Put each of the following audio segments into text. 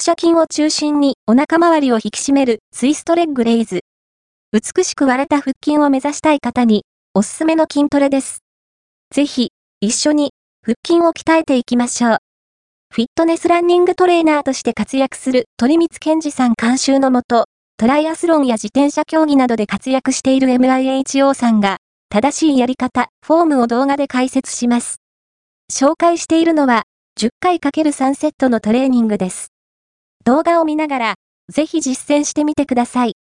斜筋を中心にお腹周りを引き締めるツイストレッグレイズ。美しく割れた腹筋を目指したい方におすすめの筋トレです。ぜひ、一緒に腹筋を鍛えていきましょう。フィットネスランニングトレーナーとして活躍する鳥光健二さん監修のもと、トライアスロンや自転車競技などで活躍している MIHO さんが、正しいやり方、フォームを動画で解説します。紹介しているのは、10回 ×3 セットのトレーニングです。動画を見ながら、ぜひ実践してみてください。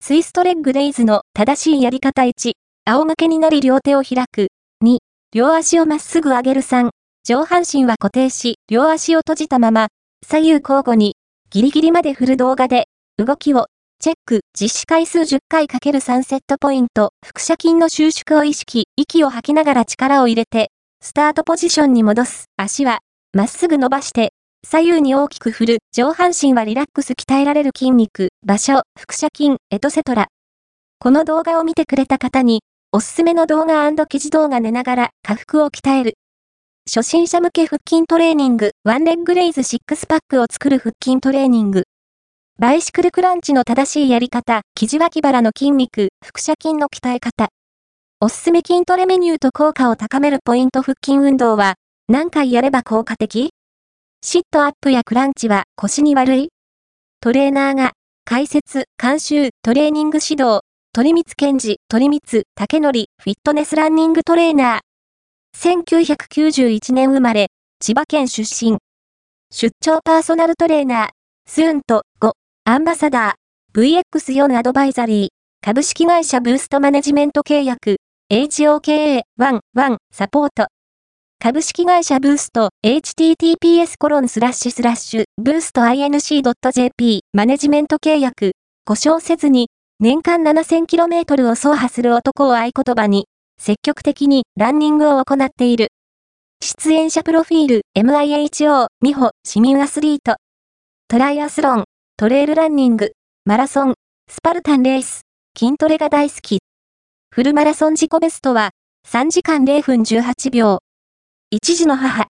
ツイストレッグレイズの正しいやり方1、仰向けになり両手を開く。2、両足をまっすぐ上げる3、上半身は固定し、両足を閉じたまま、左右交互に、ギリギリまで振る動画で、動きを、チェック、実施回数10回 ×3 セットポイント、腹斜筋の収縮を意識、息を吐きながら力を入れて、スタートポジションに戻す。足は、まっすぐ伸ばして、左右に大きく振る、上半身はリラックス鍛えられる筋肉、場所、腹斜筋、エトセトラ。この動画を見てくれた方に、おすすめの動画記事動画寝ながら下腹を鍛える。初心者向け腹筋トレーニング、ワンレッグレイズシックスパックを作る腹筋トレーニング。バイシクルクランチの正しいやり方、記事脇腹の筋肉、腹斜筋の鍛え方。おすすめ筋トレメニューと効果を高めるポイント腹筋運動は、何回やれば効果的？シットアップやクランチは腰に悪いトレーナーが、解説、監修、トレーニング指導、鳥光健治、鳥光、竹則、フィットネスランニングトレーナー。1991年生まれ、千葉県出身。出張パーソナルトレーナー、スーンと5、アンバサダー、VX4 アドバイザリー、株式会社ブーストマネジメント契約、HOKA11 サポート。株式会社ブースト、https コロンスラッシュスラッシュ、ブースト inc.jp マネジメント契約、故障せずに、年間 7000km を走破する男を合言葉に、積極的にランニングを行っている。出演者プロフィール、MIHO、美穂、市民アスリート。トライアスロン、トレイルランニング、マラソン、スパルタンレース、筋トレが大好き。フルマラソン自己ベストは、3時間0分18秒。一児の母。